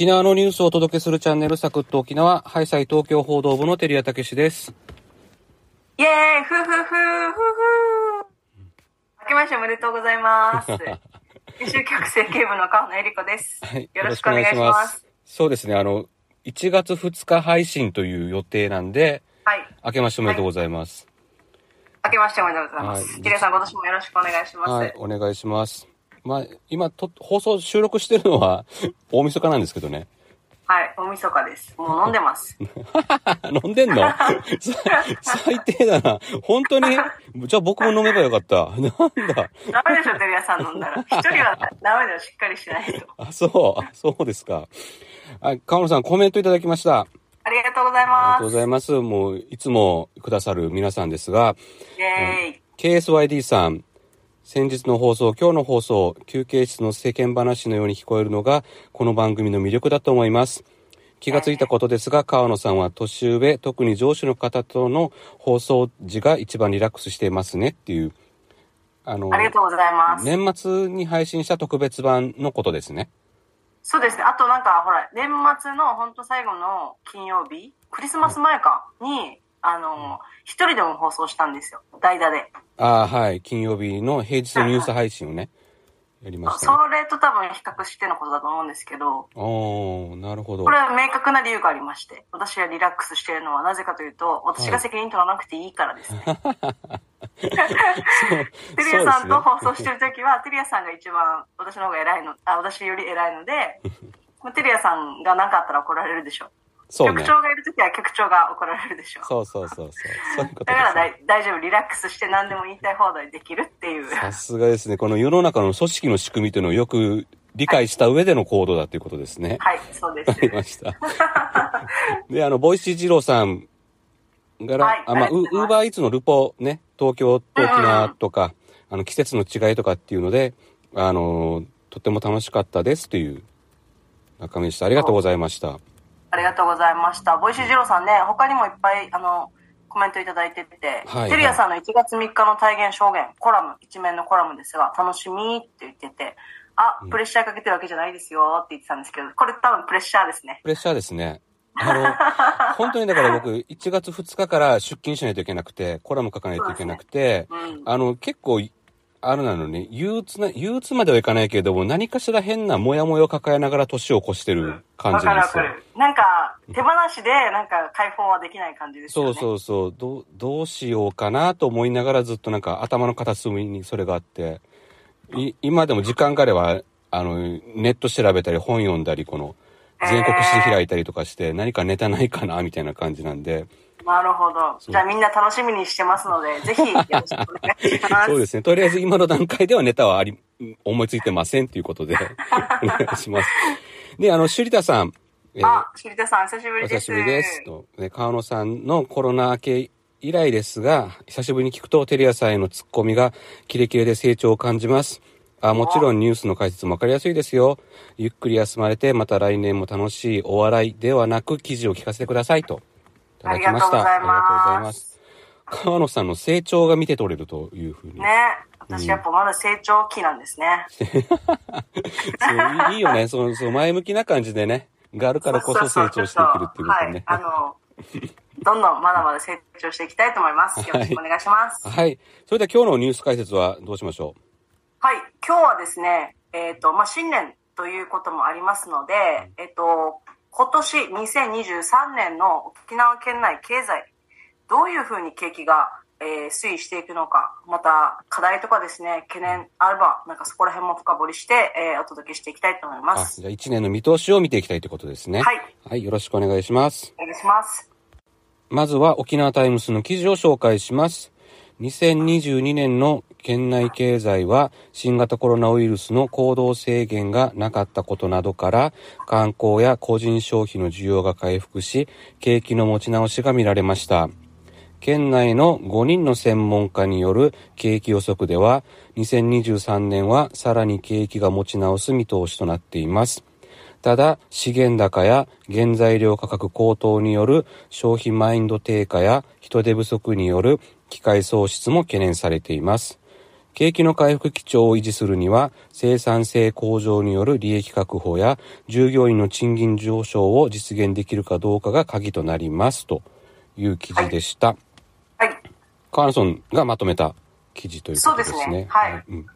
沖縄のニュースをお届けするチャンネルサクッと沖縄、ハイサイ東京報道部の照屋武史です。イエーイふふふふふ明けましておめでとうございます。九州局整形部の川野恵理子です。はい。よろしくお願いします。そうですね、あの、1月2日配信という予定なんで、はい。明けましておめでとうございます。明けましておめでとうございまはいす。キレイさん今年もよろしくお願いします。はい、お願いします。まあ、今と、放送収録してるのは 大晦日なんですけどね。はい、大晦日です。もう飲んでます。飲んでんの？さ最低だな。本当に？じゃあ僕も飲めばよかった。なんだ。ダメでしょ、テレ屋さん飲んだら。一人はダメだよ、しっかりしないと。あ、そう。あそうですか。あ、川野さんコメントいただきました。ありがとうございありがます。とうございます。もう、いつもくださる皆さんですが、イエーイ。KSYD さん、先日の放送、今日の放送、休憩室の世間話のように聞こえるのが、この番組の魅力だと思います。気がついたことですが、川野さんは年上、特に上司の方との放送時が一番リラックスしていますねっていう、あのあ、りがとうございます。年末に配信した特別版のことですね。そうですね。あとなんか、ほら、年末の本当最後の金曜日、クリスマス前か、に、あの、一人でも放送したんですよ。代打で。ああ、はい。金曜日の平日のニュース配信をね、やりましたね。それと多分比較してのことだと思うんですけど、おー、なるほどこ。れは明確な理由がありまして、私がリラックスしているのはなぜかというと、私が責任取らなくていいからですね。テリアさんと放送してるときは、テリアさんが一番私の方が偉いの、あ、私より偉いので、まあテリアさんが何かあったら怒られるでしょう。そうね局。長がいるときは局長が怒られるでしょう。そうそうそうそう。そういうことだから。大大丈夫、リラックスして何でも言いたい放題できるっていう。さすがですね。この世の中の組織の仕組みというのをよく理解した上での行動だということですね。はい、そうです。わかりました。で、あの、ボイシージローさんから、はいあ、まあ、ウーバーイーツのルポね、東京と沖縄とか、あの、季節の違いとかっていうので、あの、とても楽しかったですという中身でした。ありがとうございました。ありがとうございました。ボイシージローさんね、他にもいっぱい、あの、コメントいただいてて、はいテリアさんの1月3日の大弦小弦、コラム、一面のコラムですが、楽しみって言ってて、あ、プレッシャーかけてるわけじゃないですよって言ってたんですけど、これ多分プレッシャーですね。プレッシャーですね。あの、本当にだから僕、1月2日から出勤しないといけなくて、コラム書かないといけなくて、うん。あの、結構、あれなのに、憂鬱な、憂鬱まではいかないけれども、何かしら変なモヤモヤを抱えながら年を越してる感じなんですよ。わかるわかる。なんか、手放しで、なんか解放はできない感じですよそうね。そうそう、どう、どうしようかなと思いながらずっとなんか頭の片隅にそれがあって、い今でも時間があれば、あの、ネット調べたり本読んだり、この、全国誌開いたりとかして、何かネタないかなみたいな感じなんで、なるほど。じゃあみんな楽しみにしてますので、ぜひよろしくお願いします。そうですね。とりあえず今の段階ではネタはあり、思いついてませんということで、お願いします。で、あの、シュリタさん、えーあ、シリタさん、久しぶりです。お久しぶりです。と、ね、川野さんのコロナ明け以来ですが、久しぶりに聞くと、テレアさんへのツッコミがキレキレで成長を感じます。あもちろんニュースの解説もわかりやすいですよ。ゆっくり休まれて、また来年も楽しいお笑いではなく、記事を聞かせてくださいと。いただきました。ありがとうございます。川野さんの成長が見て取れるというふうに。ね。私やっぱまだ成長期なんですね。そういいよね。その、その前向きな感じでね、があるからこそ成長していけるっていうことね。はい。あの、どんどんまだまだ成長していきたいと思います。よろしくお願いします。はい。それでは今日のニュース解説はどうしましょはい。今日はですね、えっ、と、まあ、新年ということもありますので、えっ、と、今年2023年の沖縄県内経済、どういうふうに景気が、えー推移していくのか、また課題とかですね、懸念あれば、なんかそこら辺も深掘りして、えーお届けしていきたいと思いうまあ、す。じゃあ1年の見通しを見ていきたいということですね。はい。はい。よろしくお願いします。お願いします。まずは沖縄タイムスの記事を紹介します。2022年の県内経済は新型コロナウイルスの行動制限がなかったことなどから観光や個人消費の需要が回復し景気の持ち直しが見られました。県内の5人の専門家による景気予測では2023年はさらに景気が持ち直す見通しとなっています。ただ、資源高や原材料価格高騰による消費マインド低下や人手不足による機械喪失も懸念されています。景気の回復基調を維持するには、生産性向上による利益確保や、従業員の賃金上昇を実現できるかどうかが鍵となりますという記事でした。はい。カールソンがまとめた記事ということですね。そうですねはいうん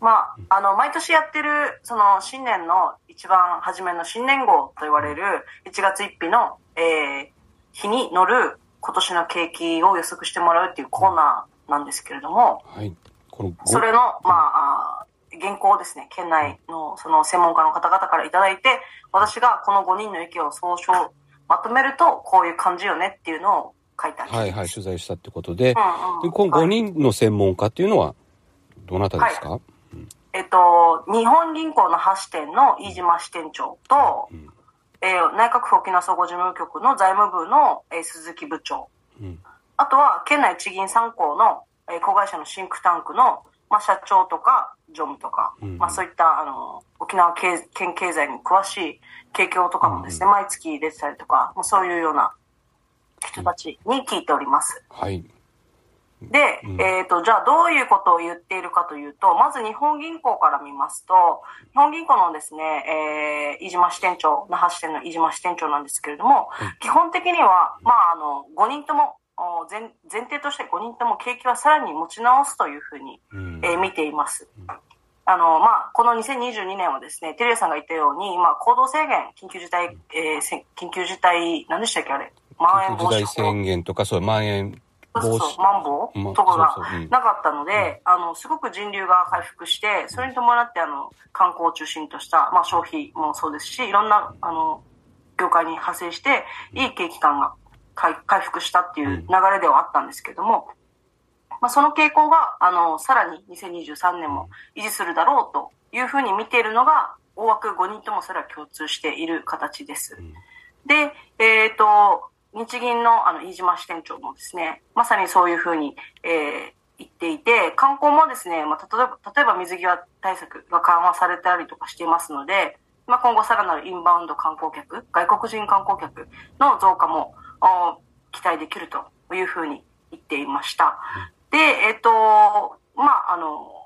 まあ、あの、毎年やってる、その、新年の一番初めの新年号と言われる1月1日の、えー、日に乗る今年の景気を予測してもらうっていうコーナーなんですけれども、はい。それの、まあ、原稿をですね、県内のその専門家の方々からいただいて、私がこの5人の意見を総称、まとめると、こういう感じよねっていうのを書いたんです。はいはい、取材したってことで、うんうん。でこの5はい人の専門家っていうのは、どなたですか、えっと、日本銀行の橋店の飯島支店長と、んえー内閣府沖縄総合事務局の財務部の、えー鈴木部長、うん。あとは県内地銀参考の、えー子会社のシンクタンクの、まあ、社長とか常務とか、うん。まあ、そういったあの沖縄経県経済に詳しい景況とかもですね、毎月出てたりとか、まあ、そういうような人たちに聞いております。はい。で、えっ、と、じゃあどういうことを言っているかというと、まず日本銀行から見ますと、日本銀行のですね、えー、飯島支店長、那覇支店の飯島支店長なんですけれども、基本的には、まあ、あの、5人とも、お前前提として5人とも景気はさらに持ち直すというふうに、うん。えー見ています。あの、まあ、この2022年はですね、テレビさんが言ったように、まあ、行動制限、緊急事態、えーせ緊急事態、何でしたっけあれ。まん延防止緊急事態宣言とか、そう、まん延そうそうマンボまウとかがなかったので、あの、すごく人流が回復して、それに伴って、あの、観光を中心とした、まあ、消費もそうですし、いろんな、あの、業界に派生して、いい景気感が回回復したっていう流れではあったんですけども、まあ、その傾向が、あの、さらに2023年も維持するだろうというふうに見ているのが、大枠5人ともそれは共通している形です。で、えっ、と、日銀のあの飯島支店長もですね、まさにそういうふうに、えー言っていて、観光もですね、まあ、例えば、例えば水際対策が緩和されたりとかしていますので、まあ、今後さらなるインバウンド観光客、外国人観光客の増加も期待できるというふうに言っていました。で、えっ、と、まあ、あの、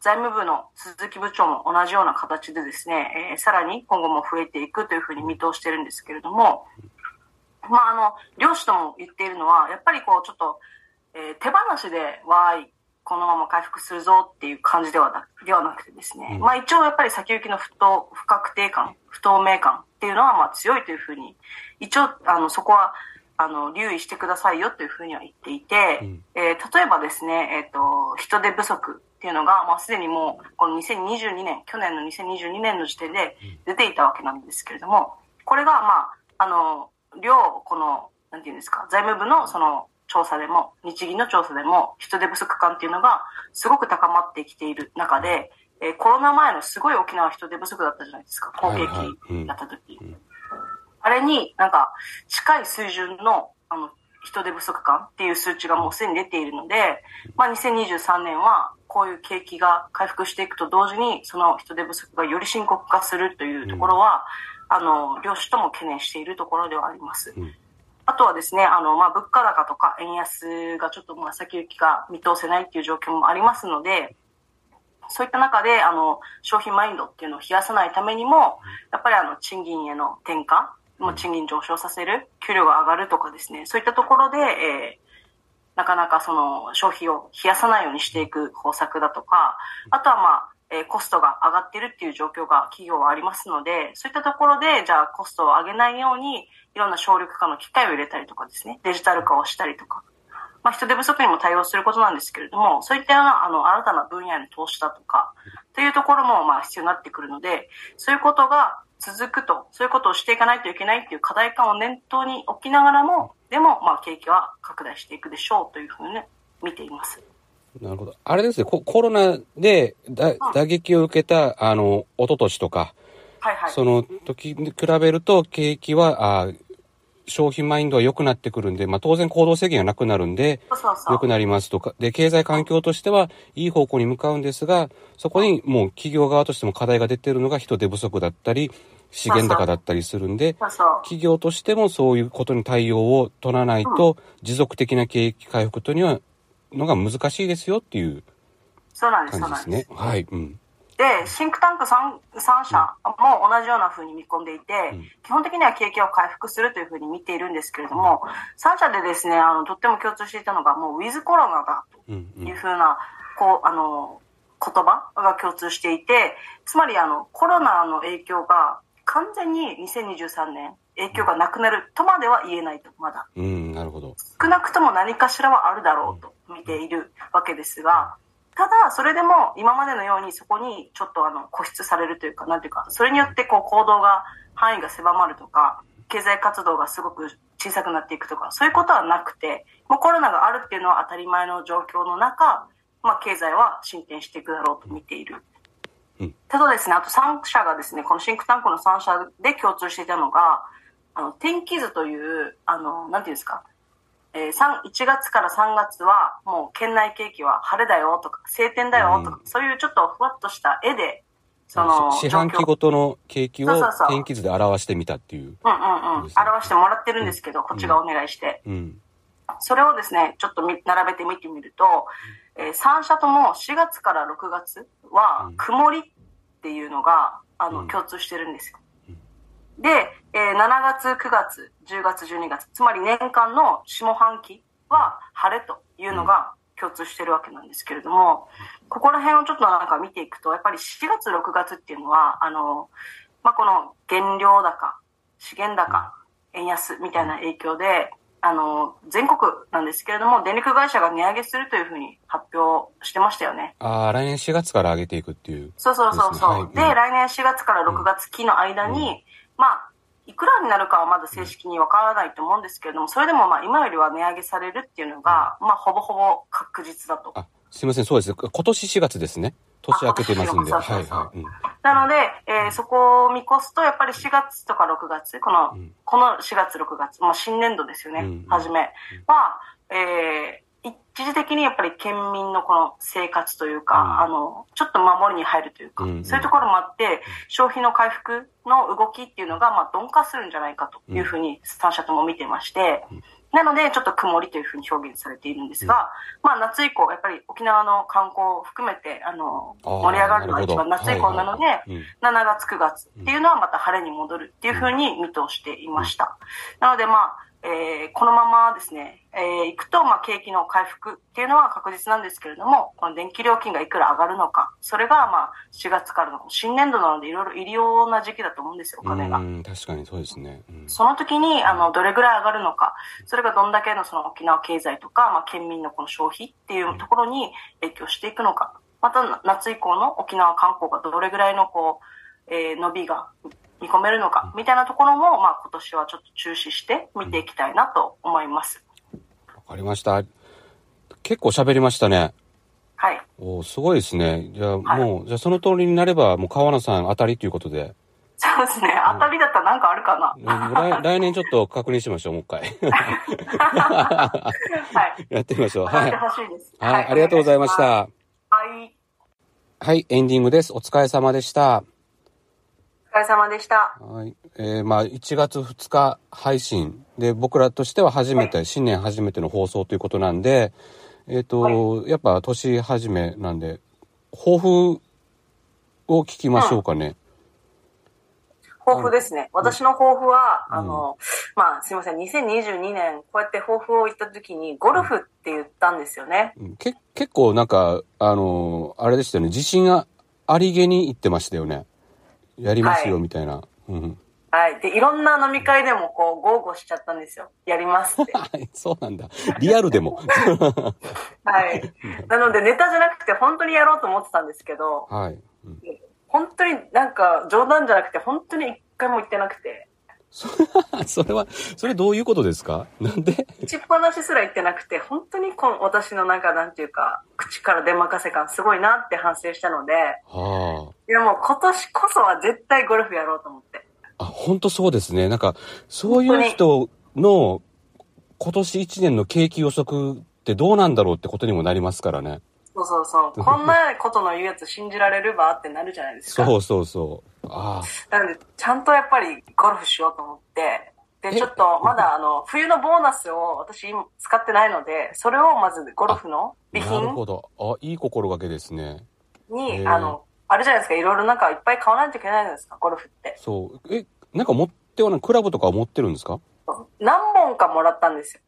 財務部の鈴木部長も同じような形でですね、えーさらに今後も増えていくというふうに見通してるんですけれども、まあ、あの、漁師とも言っているのは、やっぱりこう、ちょっと、えー手放しで、わーい、このまま回復するぞっていう感じではなではなくてですね、うん。まあ一応やっぱり先行きの不透不確定感、不透明感っていうのはまあ強いというふうに、一応、あの、そこは、あの、留意してくださいよというふうには言っていて、うん。えー例えばですね、えっ、と、人手不足っていうのが、まあすでにもう、この2022年、去年の2022年の時点で出ていたわけなんですけれども、これが、まあ、あの、両、この、なんていうんですか、財務部のその調査でも、日銀の調査でも、人手不足感っていうのがすごく高まってきている中で、えーコロナ前のすごい沖縄人手不足だったじゃないですか、好景気だった時。あれになんか近い水準のあの人手不足感っていう数値がもうすでに出ているので、まあ、2023年はこういう景気が回復していくと同時にその人手不足がより深刻化するというところは、あの両種とも懸念しているところではあります。うん。あとはですね、あの、まあ、物価高とか円安がちょっとまあ先行きが見通せないっていう状況もありますので、そういった中で、あの、消費マインドっていうのを冷やさないためにも、やっぱりあの、賃金への転嫁、もう賃金上昇させる、給料が上がるとかですね、そういったところで、えーなかなかその消費を冷やさないようにしていく方策だとか、あとはまあ、えコストが上がってるっていう状況が企業はありますので、そういったところで、じゃあコストを上げないように、いろんな省力化の機械を入れたりとかですね、デジタル化をしたりとか、まあ、人手不足にも対応することなんですけれども、そういったようなあの新たな分野への投資だとか、というところもまあ必要になってくるので、そういうことが続くと、そういうことをしていかないといけないっていう課題感を念頭に置きながらも、でもまあ景気は拡大していくでしょうというふうに見ています。なるほど。あれですね、ココロナでだ打撃を受けた、あの、一昨年とか、はいはい。その時に比べると、景気は、あ消費マインドは良くなってくるんで、まあ当然行動制限がなくなるんで。良くなりますとか、で、経済環境としてはいい方向に向かうんですが、そこにもう企業側としても課題が出てるのが人手不足だったり、資源高だったりするんで。企業としてもそういうことに対応を取らないと、持続的な景気回復というのは、のが難しいですよっていうそうなんです、そ感じでうなんですす。ね。はい。うん。で、シンクタンク 3, 3社も同じような風に見込んでいて、うん基本的には景気を回復するという風に見ているんですけれども、3社でですね、あの、とっても共通していたのが、もうウィズコロナだ。というん風な、こう、あの、言葉が共通していて、つまりあの、コロナの影響が完全に2023年、影響がなくなるとまでは言えないと、まだ。うん、なるほど。少なくとも何かしらはあるだろうと見ているわけですが、ただ、それでも今までのようにそこにちょっとあの固執されるというか、なんていうか、それによってこう行動が、範囲が狭まるとか、経済活動がすごく小さくなっていくとか、そういうことはなくて、もうコロナがあるっていうのは当たり前の状況の中、まあ経済は進展していくだろうと見ている。うんただですね、あと3社がですね、このシンクタンクの3社で共通していたのが、あの、天気図という、あの、なんていうんですか、えー、3 1月から3月はもう県内景気は晴れだよとか晴天だよとか、うそういうちょっとふわっとした絵でそのし四半期ごとの景気を天気図で表してみたっていう。うんうんうん。表してもらってるんですけど、こっちがお願いして、うん。それをですねちょっとみ並べてみてみると、えー、3社とも4月から6月はうん。曇りっていうのがあの、うん。共通してるんですよで、えー7月9月10月12月つまり年間の下半期は晴れというのが共通してるわけなんですけれども、ここら辺をちょっとなんか見ていくとやっぱり4月6月っていうのはあの、まあ、この原料高資源高円安みたいな影響であの全国なんですけれども電力会社が値上げするというふうに発表してましたよね。ああ、来年4月から上げていくっていう。そうそうそうそう。はいうん来年4月から6月期の間に、うんまあ、いくらになるかはまだ正式にわからないと思うんですけれども、それでもまあ今よりは値上げされるっていうのが、まあほぼほぼ確実だと。あ、すいません、そうです。今年4月ですね。年明けてますんで。あはいはい。うん。なので、えーそこを見越すと、やっぱり4月とか6月、この、うん。この4月6月、まあ新年度ですよね、うん。初め。は、えー一時的にやっぱり県民のこの生活というか、うん。あの、ちょっと守りに入るというか、うん。そういうところもあって、消費の回復の動きっていうのが、まあ、鈍化するんじゃないかというふうに、3社とも見てまして、なので、ちょっと曇りというふうに表現されているんですが、まあ、夏以降、やっぱり沖縄の観光を含めて、あの、盛り上がるのは一番夏以降なので、はいはい。うん。7月、9月っていうのはまた晴れに戻るっていうふうに見通していました。なので、まあ、えーこのままですね、えー行くと、まあ、景気の回復っていうのは確実なんですけれども、この電気料金がいくら上がるのか、それが、まあ、4月からの新年度なので、いろいろ入りような時期だと思うんですよ、お金が。うん、確かにそうですね。うんその時に、あの、どれぐらい上がるのか、それがどんだけのその沖縄経済とか、まあ、県民のこの消費っていうところに影響していくのか、また夏以降の沖縄観光がどれぐらいのこう、えー伸びが見込めるのか、みたいなところも、まあ、今年はちょっと注視して見ていきたいなと思います。わかりました。結構喋りましたね。はい。おーすごいですね。じゃあ、はいもう、じゃあその通りになれば、もう川野さん当たりということで。そうですね。当たりだったらなんかあるかな。来来年ちょっと確認しましょう、もう一回。はい。やってみましょう。はい。はい、ありがとうございまし。た。はい。はい、エンディングです。お疲れ様でした。お疲れ様でした。はい。えー、まあ、1月2日配信で、僕らとしては初めて、新年初めての放送ということなんで、えっ、と、やっぱ年始めなんで、抱負を聞きましょうかね。抱負ですね。私の抱負は、あの、まあ、すいません。2022年、こうやって抱負を言った時に、ゴルフって言ったんですよね。うんけ結構なんか、あのーあれでしたよね。自信がありげに言ってましたよね。やりますよ、はいみたいな。うん。はい。で、いろんな飲み会でもこう、豪語しちゃったんですよ。やりますって。はい、そうなんだ。リアルでも。はい。なので、ネタじゃなくて、本当にやろうと思ってたんですけど、はい。うん本当になんか冗談じゃなくて、本当に一回も言ってなくて、それは、それどういうことですか？なんで？打ちっぱなしすら言ってなくて、本当にこの私のなんか、なんていうか、口から出任せ感すごいなって反省したので、はいやもう今年こそは絶対ゴルフやろうと思って。あ。あ、本当そうですね。なんか、そういう人の今年一年の景気予測ってどうなんだろうってことにもなりますからね。そうそうそう。こんなことの言うやつ信じられるばってなるじゃないですか。そうそうそう。あなので、ちゃんとやっぱりゴルフしようと思って、で、え？ちょっとまだあの、冬のボーナスを私今使ってないので、それをまずゴルフの備なる品ほど。あ、いい心がけですね。へに、ーあの、あるじゃないですか、いろいろなんかいっぱい買わないといけないじゃないですか、ゴルフって。そう。え、なんか持ってはない、クラブとかは持ってるんですか？何本かもらったんですよ。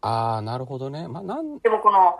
ああ、なるほどね。まあ、なん、でもこの、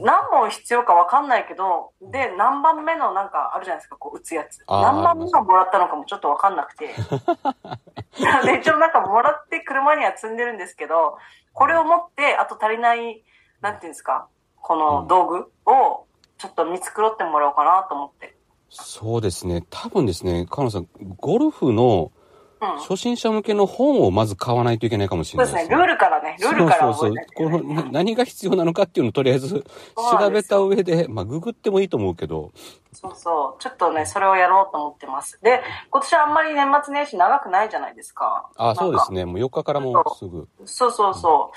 何本必要かわかんないけど、で、何番目のなんかあるじゃないですか、こう打つやつ。何番目のもらったのかもちょっとわかんなくて。で、一応 なんかもらって車には積んでるんですけど、これを持って、あと足りない、なんていうんですか、この道具をちょっと見繕ってもらおうかなと思って。そうですね。多分ですね、河野さん、ゴルフのうん。初心者向けの本をまず買わないといけないかもしれないそうですね、ルールからね、ルールから覚えないといけそうそうそう。この、な何が必要なのかっていうのをとりあえず 調べた上で、まあ、ググってもいいと思うけど、そうそう。ちょっとね、それをやろうと思ってます。で、今年はあんまり年末年始長くないじゃないですか。あそうですね。ね。もう4日からもうすぐ。そうそうそ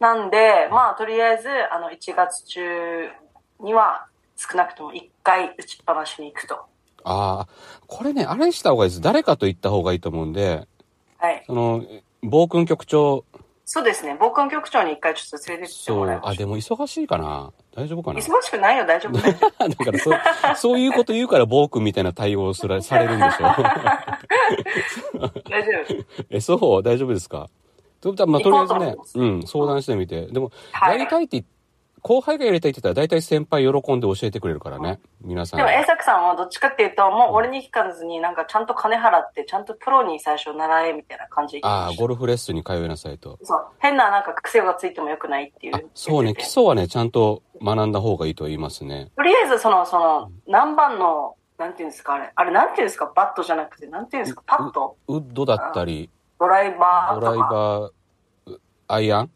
う。なんで、まあ、とりあえず、あの、1月中には、少なくとも1回打ちっぱなしに行くと。ああ、これね、あれした方がいいです。誰かと行った方がいいと思うんで、はい。その、暴君局長、そうですね。防寒局長に1回ちょっと連れてってもらい、まあ、しょでも忙しいかな大丈夫かう。な？忙しくないよ、大丈夫。だからそう、そういうこと言うから暴君みたいな対応すら されるんでしょ 大丈夫。え、そう？大丈夫ですか？とまあ、とりあえずねうん、相談してみて。でも、はいやりたいって言っ後輩がやりたいって言ったら大体先輩喜んで教えてくれるからね。皆さん。でも、栄作さんはどっちかっていうと、もう俺に聞かずに、なんかちゃんと金払って、ちゃんとプロに最初習えみたいな感じああ、ゴルフレッスンに通いなさいと。そう。変ななんか癖がついてもよくないっていうあ。そうね、基礎はね、ちゃんと学んだ方がいいと言いますね。とりあえず、その、その、何番の、なんていうんですか、あれ。あれ、なんていうんですか、バットじゃなくて、なんていうんですか、パット？ウッドだったり、ドライバードライ。バー、うアイアン？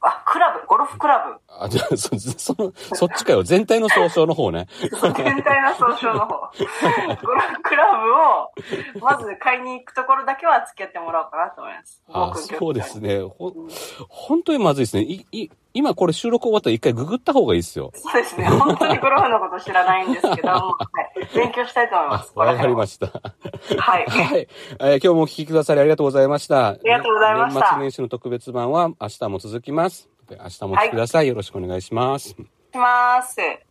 あ、クラブ、ゴルフクラブ。あ、じゃあ、そ、その、そっちかよ。全体の総称の方ね。全体の総称の方。ゴルフクラブを、まず買いに行くところだけは付き合ってもらおうかなと思います。あ僕そうですね。ほ、本当にまずいですね。い、い、今これ収録終わったら一回ググった方がいいですよ。そうですね。本当にゴルフのこと知らないんですけど、はい、勉強したいと思います。わかりましした。た。はい。はい。えー今日もお聞きくださりありがとうございました。ありがとうございました年末年始の特別版は明日も続きます。で明日もお聞きください。よろしくお願いします。します。